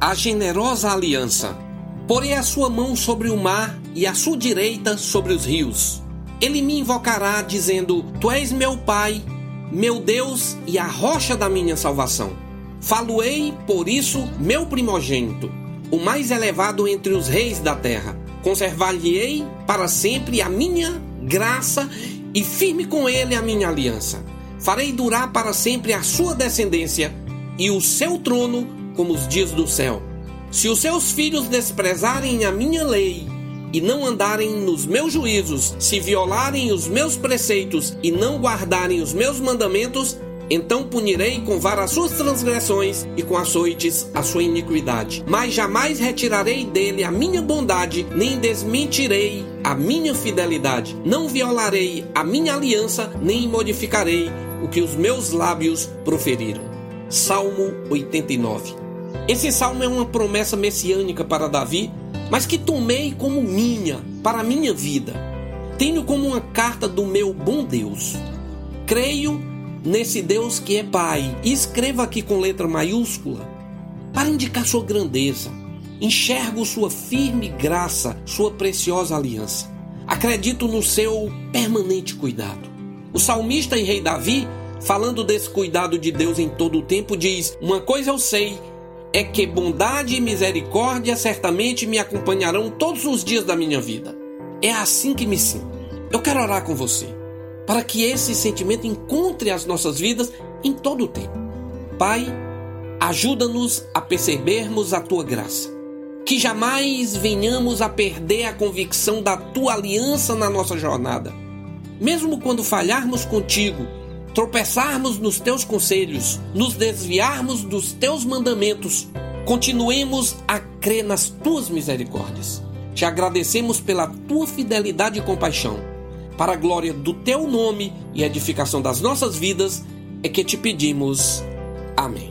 a generosa aliança. Porei a sua mão sobre o mar e a sua direita sobre os rios. Ele me invocará, dizendo: Tu és meu Pai, meu Deus e a rocha da minha salvação. Faloei, por isso, meu primogênito, o mais elevado entre os reis da terra. Conservar-lhe-ei para sempre a minha graça e firme com ele a minha aliança. Farei durar para sempre a sua descendência e o seu trono como os dias do céu. Se os seus filhos desprezarem a minha lei e não andarem nos meus juízos, se violarem os meus preceitos e não guardarem os meus mandamentos, então punirei com vara as suas transgressões e com açoites a sua iniquidade. Mas jamais retirarei dele a minha bondade, nem desmentirei a minha fidelidade. Não violarei a minha aliança, nem modificarei o que os meus lábios proferiram. Salmo 89. Esse salmo é uma promessa messiânica para Davi, mas que tomei como minha, para a minha vida. Tenho como uma carta do meu bom Deus. Creio nesse Deus que é Pai. E escreva aqui com letra maiúscula para indicar sua grandeza. Enxergo sua firme graça, sua preciosa aliança. Acredito no seu permanente cuidado. O salmista e rei Davi, falando desse cuidado de Deus em todo o tempo, diz: Uma coisa eu sei, é que bondade e misericórdia certamente me acompanharão todos os dias da minha vida. É assim que me sinto. Eu quero orar com você para que esse sentimento encontre as nossas vidas em todo o tempo. Pai, ajuda-nos a percebermos a tua graça. Que jamais venhamos a perder a convicção da tua aliança na nossa jornada. Mesmo quando falharmos contigo, tropeçarmos nos teus conselhos, nos desviarmos dos teus mandamentos, continuemos a crer nas tuas misericórdias. Te agradecemos pela tua fidelidade e compaixão para a glória do teu nome e edificação das nossas vidas, é que te pedimos. Amém.